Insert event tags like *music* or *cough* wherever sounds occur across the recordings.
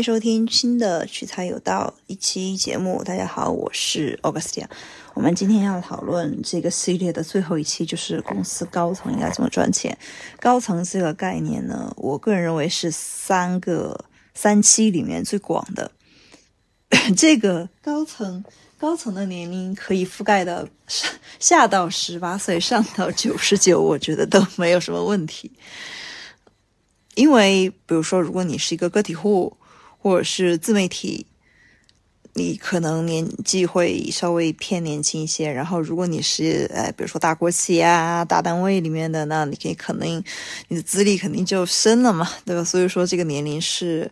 迎收听新的取材有道一期节目。大家好，我是 Augustia。我们今天要讨论这个系列的最后一期，就是公司高层应该怎么赚钱。高层这个概念呢，我个人认为是三个三期里面最广的。*coughs* 这个高层高层的年龄可以覆盖的下到十八岁，上到九十九，我觉得都没有什么问题。因为，比如说，如果你是一个个体户，或者是自媒体，你可能年纪会稍微偏年轻一些。然后，如果你是呃，比如说大国企啊、大单位里面的，那你可以肯定你的资历肯定就深了嘛，对吧？所以说，这个年龄是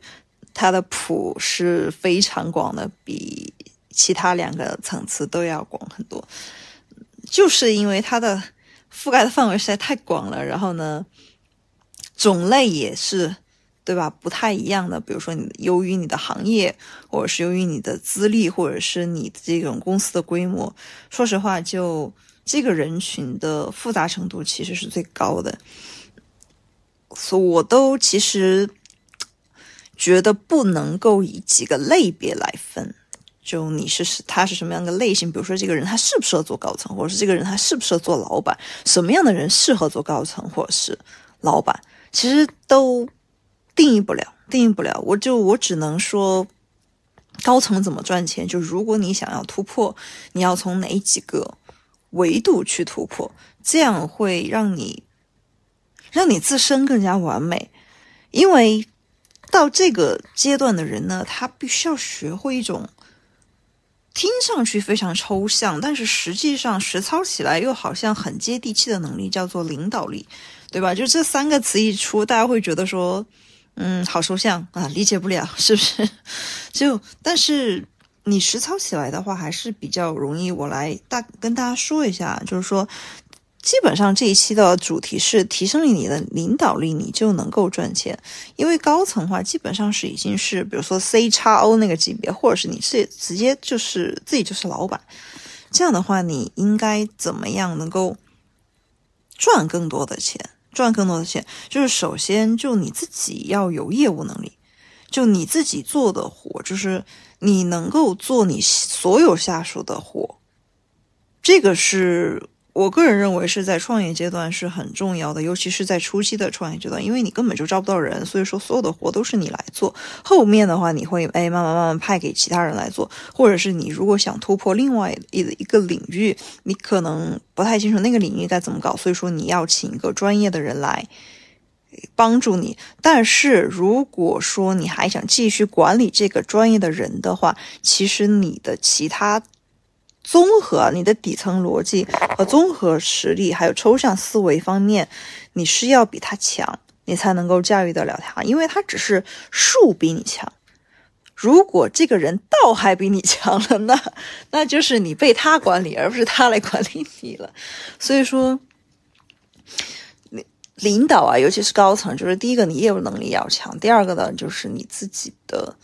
它的谱是非常广的，比其他两个层次都要广很多。就是因为它的覆盖的范围实在太广了，然后呢？种类也是，对吧？不太一样的。比如说，你由于你的行业，或者是由于你的资历，或者是你这种公司的规模，说实话，就这个人群的复杂程度其实是最高的。所以，我都其实觉得不能够以几个类别来分。就你是是他是什么样的类型？比如说，这个人他适不适合做高层，或者是这个人他适不适合做老板？什么样的人适合做高层，或者是老板？其实都定义不了，定义不了。我就我只能说，高层怎么赚钱？就如果你想要突破，你要从哪几个维度去突破，这样会让你让你自身更加完美。因为到这个阶段的人呢，他必须要学会一种听上去非常抽象，但是实际上实操起来又好像很接地气的能力，叫做领导力。对吧？就这三个词一出，大家会觉得说，嗯，好抽象啊，理解不了，是不是？*laughs* 就但是你实操起来的话，还是比较容易。我来大跟大家说一下，就是说，基本上这一期的主题是提升你的领导力，你就能够赚钱。因为高层的话，基本上是已经是，比如说 C 叉 O 那个级别，或者是你是直接就是自己就是老板，这样的话，你应该怎么样能够赚更多的钱？赚更多的钱，就是首先就你自己要有业务能力，就你自己做的活，就是你能够做你所有下属的活，这个是。我个人认为是在创业阶段是很重要的，尤其是在初期的创业阶段，因为你根本就招不到人，所以说所有的活都是你来做。后面的话，你会哎慢慢慢慢派给其他人来做，或者是你如果想突破另外一一个领域，你可能不太清楚那个领域该怎么搞，所以说你要请一个专业的人来帮助你。但是如果说你还想继续管理这个专业的人的话，其实你的其他。综合你的底层逻辑和综合实力，还有抽象思维方面，你是要比他强，你才能够驾驭得了他。因为他只是术比你强，如果这个人道还比你强了，那那就是你被他管理，而不是他来管理你了。*laughs* 所以说，领领导啊，尤其是高层，就是第一个你业务能力要强，第二个呢，就是你自己的。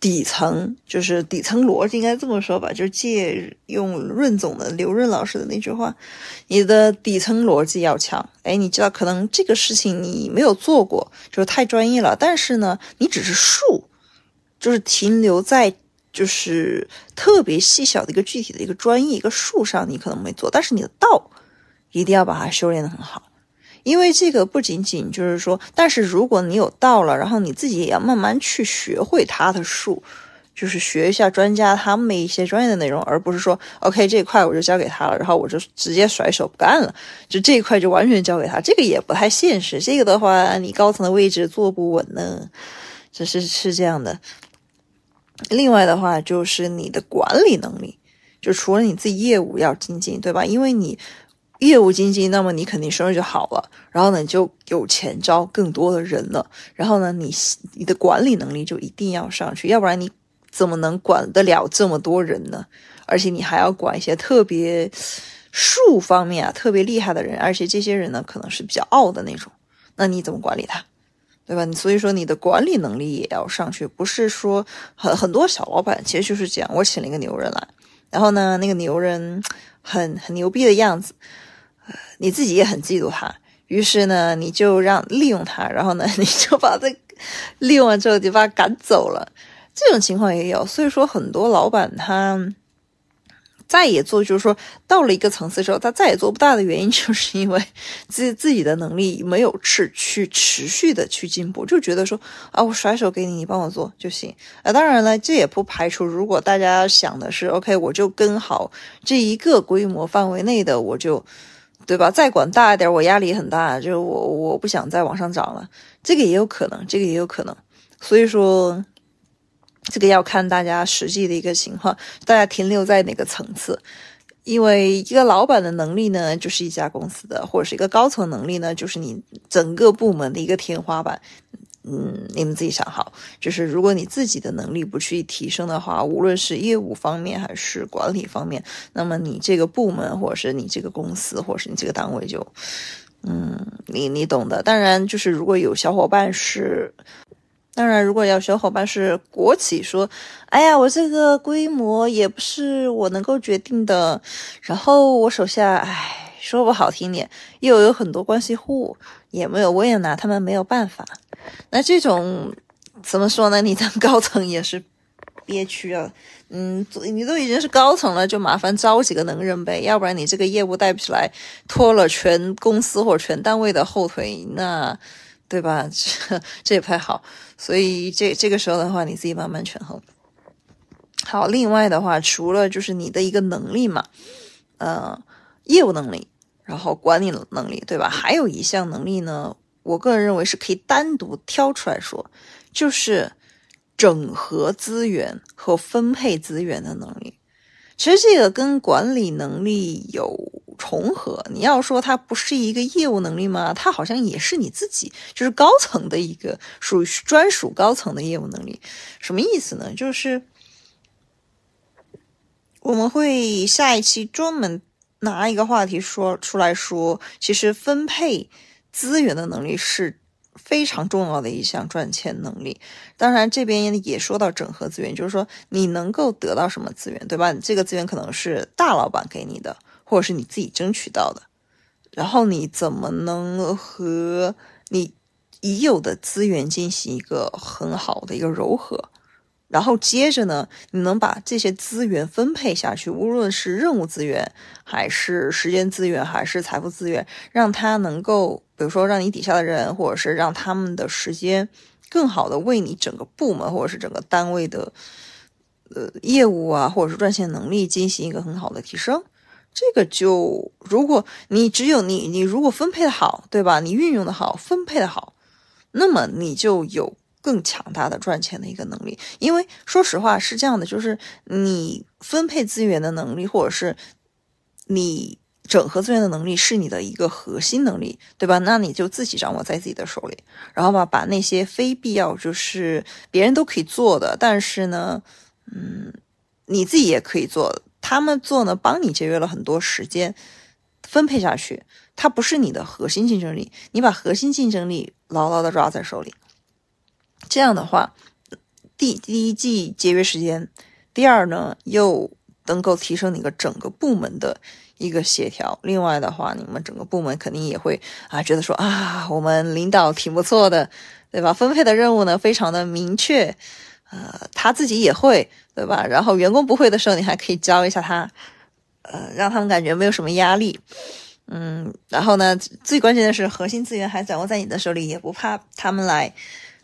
底层就是底层逻辑，应该这么说吧，就是借用润总的刘润老师的那句话：“你的底层逻辑要强。”哎，你知道，可能这个事情你没有做过，就是太专业了。但是呢，你只是术，就是停留在就是特别细小的一个具体的一个专业一个术上，你可能没做。但是你的道一定要把它修炼的很好。因为这个不仅仅就是说，但是如果你有道了，然后你自己也要慢慢去学会他的术，就是学一下专家他们一些专业的内容，而不是说 OK 这一块我就交给他了，然后我就直接甩手不干了，就这一块就完全交给他，这个也不太现实。这个的话，你高层的位置坐不稳呢，这是是这样的。另外的话，就是你的管理能力，就除了你自己业务要精进，对吧？因为你。业务经济，那么你肯定收入就好了，然后呢，你就有钱招更多的人了，然后呢，你你的管理能力就一定要上去，要不然你怎么能管得了这么多人呢？而且你还要管一些特别术方面啊特别厉害的人，而且这些人呢可能是比较傲的那种，那你怎么管理他，对吧？所以说你的管理能力也要上去，不是说很很多小老板其实就是这样，我请了一个牛人来，然后呢，那个牛人很很牛逼的样子。你自己也很嫉妒他，于是呢，你就让利用他，然后呢，*laughs* 你就把这利用完之后就把他赶走了，这种情况也有。所以说，很多老板他。再也做，就是说到了一个层次之后，他再也做不大的原因，就是因为自自己的能力没有持去持续的去进步，就觉得说啊，我甩手给你，你帮我做就行。啊，当然了，这也不排除如果大家想的是 OK，我就跟好这一个规模范围内的，我就对吧？再管大一点，我压力很大，就我我不想再往上涨了，这个也有可能，这个也有可能。所以说。这个要看大家实际的一个情况，大家停留在哪个层次？因为一个老板的能力呢，就是一家公司的，或者是一个高层能力呢，就是你整个部门的一个天花板。嗯，你们自己想好，就是如果你自己的能力不去提升的话，无论是业务方面还是管理方面，那么你这个部门或者是你这个公司或者是你这个单位就，嗯，你你懂的。当然，就是如果有小伙伴是。当然，如果要小伙伴是国企，说，哎呀，我这个规模也不是我能够决定的，然后我手下，哎，说不好听点，又有很多关系户，也没有，我也拿他们没有办法。那这种怎么说呢？你当高层也是憋屈啊。嗯，你都已经是高层了，就麻烦招几个能人呗，要不然你这个业务带不起来，拖了全公司或者全单位的后腿，那。对吧？*laughs* 这这也不太好，所以这这个时候的话，你自己慢慢权衡。好，另外的话，除了就是你的一个能力嘛，呃，业务能力，然后管理能力，对吧？还有一项能力呢，我个人认为是可以单独挑出来说，就是整合资源和分配资源的能力。其实这个跟管理能力有。重合，你要说它不是一个业务能力吗？它好像也是你自己，就是高层的一个属于专属高层的业务能力。什么意思呢？就是我们会下一期专门拿一个话题说出来说，其实分配资源的能力是非常重要的一项赚钱能力。当然，这边也说到整合资源，就是说你能够得到什么资源，对吧？这个资源可能是大老板给你的。或者是你自己争取到的，然后你怎么能和你已有的资源进行一个很好的一个柔合？然后接着呢，你能把这些资源分配下去，无论是任务资源，还是时间资源，还是财富资源，让他能够，比如说让你底下的人，或者是让他们的时间更好的为你整个部门或者是整个单位的呃业务啊，或者是赚钱能力进行一个很好的提升。这个就，如果你只有你，你如果分配的好，对吧？你运用的好，分配的好，那么你就有更强大的赚钱的一个能力。因为说实话是这样的，就是你分配资源的能力，或者是你整合资源的能力，是你的一个核心能力，对吧？那你就自己掌握在自己的手里，然后吧，把那些非必要，就是别人都可以做的，但是呢，嗯，你自己也可以做。他们做呢，帮你节约了很多时间，分配下去，它不是你的核心竞争力。你把核心竞争力牢牢的抓在手里，这样的话，第第一既节约时间，第二呢又能够提升你个整个部门的一个协调。另外的话，你们整个部门肯定也会啊觉得说啊，我们领导挺不错的，对吧？分配的任务呢非常的明确。呃，他自己也会，对吧？*laughs* 然后员工不会的时候，你还可以教一下他，呃，让他们感觉没有什么压力。嗯，然后呢，最关键的是核心资源还掌握在你的手里，也不怕他们来，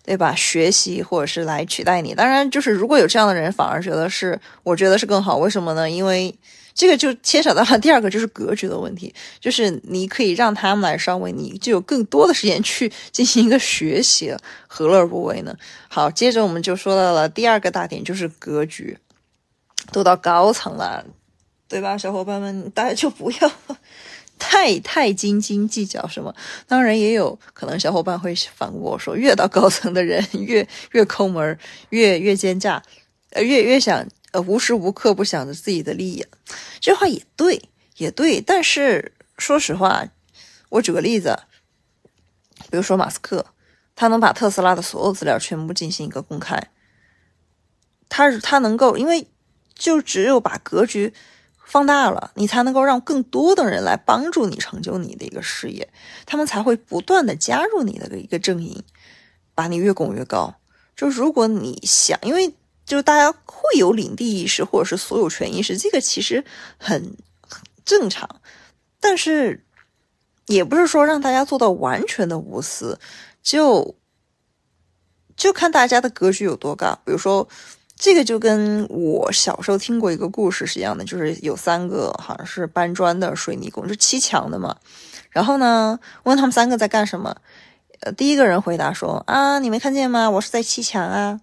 对吧？学习或者是来取代你。当然，就是如果有这样的人，反而觉得是，我觉得是更好。为什么呢？因为。这个就牵扯到了第二个，就是格局的问题，就是你可以让他们来上位，你就有更多的时间去进行一个学习，何乐而不为呢？好，接着我们就说到了第二个大点，就是格局，都到高层了，对吧，小伙伴们，大家就不要太太斤斤计较什么。当然，也有可能小伙伴会反驳我说，越到高层的人 *laughs* 越越抠门，越越奸诈，呃，越越想。呃，无时无刻不想着自己的利益，这话也对，也对。但是说实话，我举个例子，比如说马斯克，他能把特斯拉的所有资料全部进行一个公开，他他能够，因为就只有把格局放大了，你才能够让更多的人来帮助你成就你的一个事业，他们才会不断的加入你的一个阵营。把你越拱越高。就如果你想，因为就是大家会有领地意识或者是所有权意识，这个其实很正常，但是也不是说让大家做到完全的无私，就就看大家的格局有多高。比如说，这个就跟我小时候听过一个故事是一样的，就是有三个好像是搬砖的水泥工，就砌墙的嘛。然后呢，问他们三个在干什么？呃，第一个人回答说：“啊，你没看见吗？我是在砌墙啊。”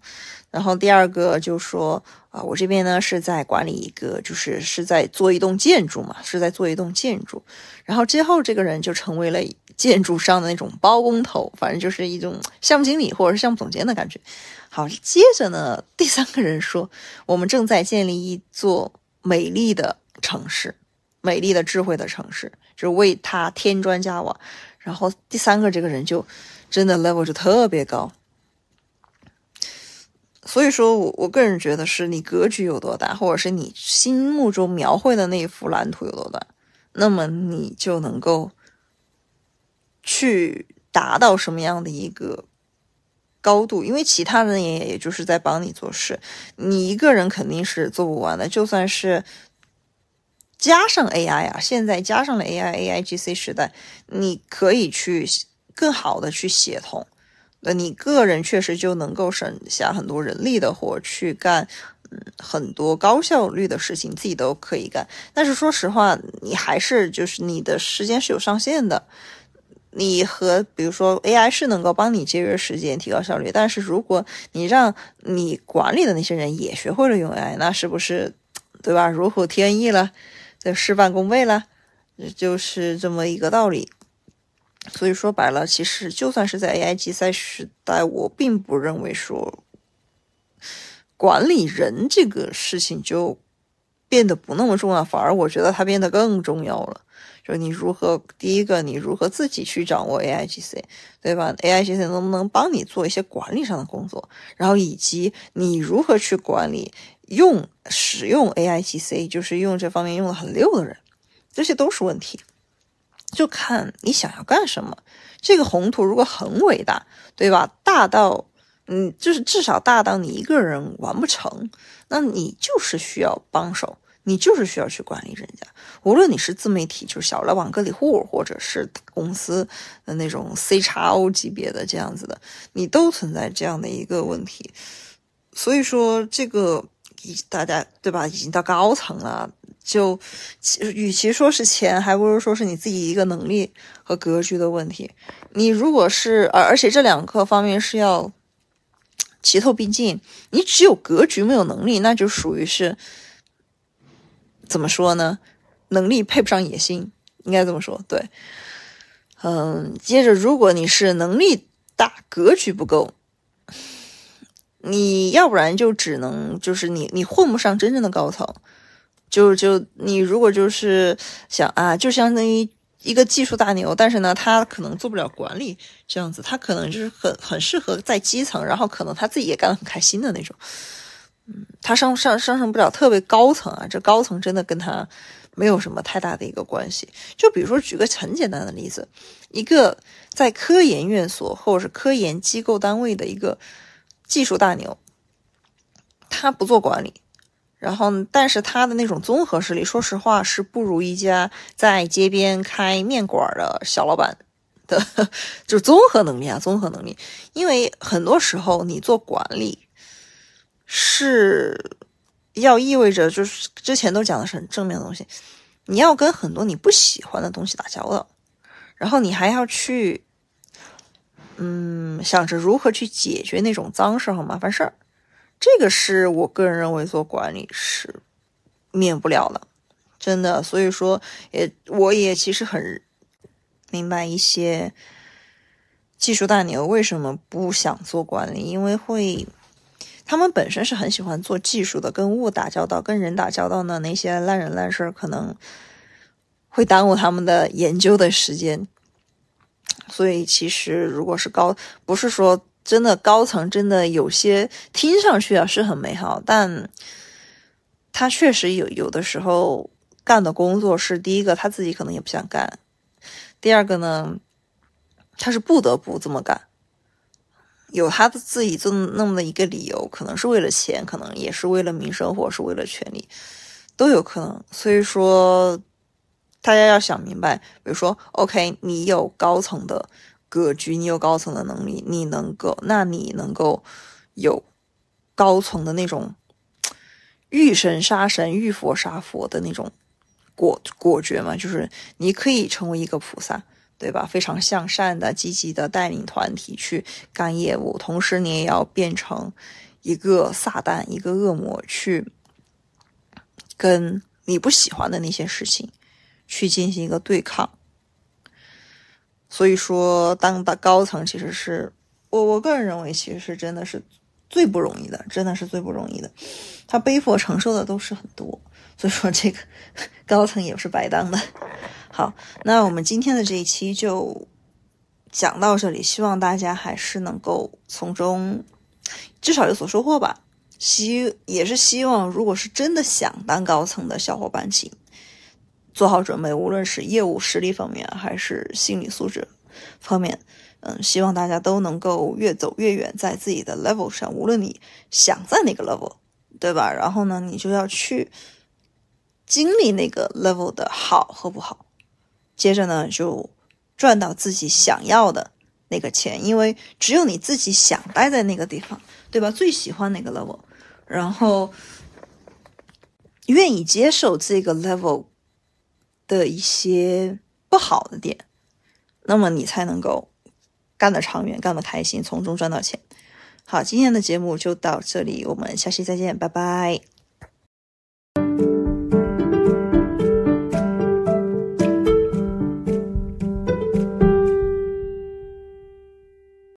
然后第二个就说：“啊，我这边呢是在管理一个，就是是在做一栋建筑嘛，是在做一栋建筑。”然后之后这个人就成为了建筑商的那种包工头，反正就是一种项目经理或者是项目总监的感觉。好，接着呢，第三个人说：“我们正在建立一座美丽的城市，美丽的智慧的城市，就是为他添砖加瓦。”然后第三个这个人就真的 level 就特别高。所以说，我我个人觉得是你格局有多大，或者是你心目中描绘的那一幅蓝图有多大，那么你就能够去达到什么样的一个高度。因为其他人也也就是在帮你做事，你一个人肯定是做不完的。就算是加上 AI 啊，现在加上了 AI，AIGC 时代，你可以去更好的去协同。那你个人确实就能够省下很多人力的活，去干嗯很多高效率的事情，自己都可以干。但是说实话，你还是就是你的时间是有上限的。你和比如说 AI 是能够帮你节约时间、提高效率，但是如果你让你管理的那些人也学会了用 AI，那是不是对吧？如虎添翼了，就事半功倍了，就是这么一个道理。所以说白了，其实就算是在 AI 竞赛时代，我并不认为说管理人这个事情就变得不那么重要，反而我觉得它变得更重要了。就你如何，第一个，你如何自己去掌握 AIGC，对吧？AIGC 能不能帮你做一些管理上的工作？然后以及你如何去管理用使用 AIGC，就是用这方面用的很溜的人，这些都是问题。就看你想要干什么。这个宏图如果很伟大，对吧？大到，嗯，就是至少大到你一个人完不成，那你就是需要帮手，你就是需要去管理人家。无论你是自媒体，就是小老板个体户，或者是公司的那种 C 叉 O 级别的这样子的，你都存在这样的一个问题。所以说，这个已大家对吧？已经到高层了。就，与其说是钱，还不如说是你自己一个能力和格局的问题。你如果是，而而且这两个方面是要齐头并进。你只有格局没有能力，那就属于是怎么说呢？能力配不上野心，应该这么说。对，嗯，接着，如果你是能力大，格局不够，你要不然就只能就是你你混不上真正的高层。就就你如果就是想啊，就相当于一个技术大牛，但是呢，他可能做不了管理这样子，他可能就是很很适合在基层，然后可能他自己也干得很开心的那种。嗯，他上上上升不了特别高层啊，这高层真的跟他没有什么太大的一个关系。就比如说举个很简单的例子，一个在科研院所或者是科研机构单位的一个技术大牛，他不做管理。然后，但是他的那种综合实力，说实话是不如一家在街边开面馆的小老板的，*laughs* 就是综合能力啊，综合能力。因为很多时候你做管理是要意味着，就是之前都讲的是很正面的东西，你要跟很多你不喜欢的东西打交道，然后你还要去，嗯，想着如何去解决那种脏事和麻烦事儿。这个是我个人认为做管理是免不了的，真的。所以说，也我也其实很明白一些技术大牛为什么不想做管理，因为会他们本身是很喜欢做技术的，跟物打交道、跟人打交道呢，那些烂人烂事可能会耽误他们的研究的时间。所以，其实如果是高，不是说。真的高层真的有些听上去啊是很美好，但他确实有有的时候干的工作是第一个他自己可能也不想干，第二个呢他是不得不这么干，有他的自己这那么的一个理由，可能是为了钱，可能也是为了名声，或者是为了权利，都有可能。所以说，大家要想明白，比如说，OK，你有高层的格局，你有高层的能力，你能够，那你能够有高层的那种遇神杀神、遇佛杀佛的那种果果决嘛？就是你可以成为一个菩萨。对吧？非常向善的、积极的带领团体去干业务，同时你也要变成一个撒旦、一个恶魔，去跟你不喜欢的那些事情去进行一个对抗。所以说，当的高层其实是我我个人认为，其实是真的是最不容易的，真的是最不容易的。他背负承受的都是很多，所以说这个 *laughs* 高层也不是白当的。好，那我们今天的这一期就讲到这里，希望大家还是能够从中至少有所收获吧。希也是希望，如果是真的想当高层的小伙伴，请做好准备，无论是业务实力方面，还是心理素质方面，嗯，希望大家都能够越走越远，在自己的 level 上，无论你想在哪个 level，对吧？然后呢，你就要去经历那个 level 的好和不好。接着呢，就赚到自己想要的那个钱，因为只有你自己想待在那个地方，对吧？最喜欢那个 level，然后愿意接受这个 level 的一些不好的点，那么你才能够干得长远，干得开心，从中赚到钱。好，今天的节目就到这里，我们下期再见，拜拜。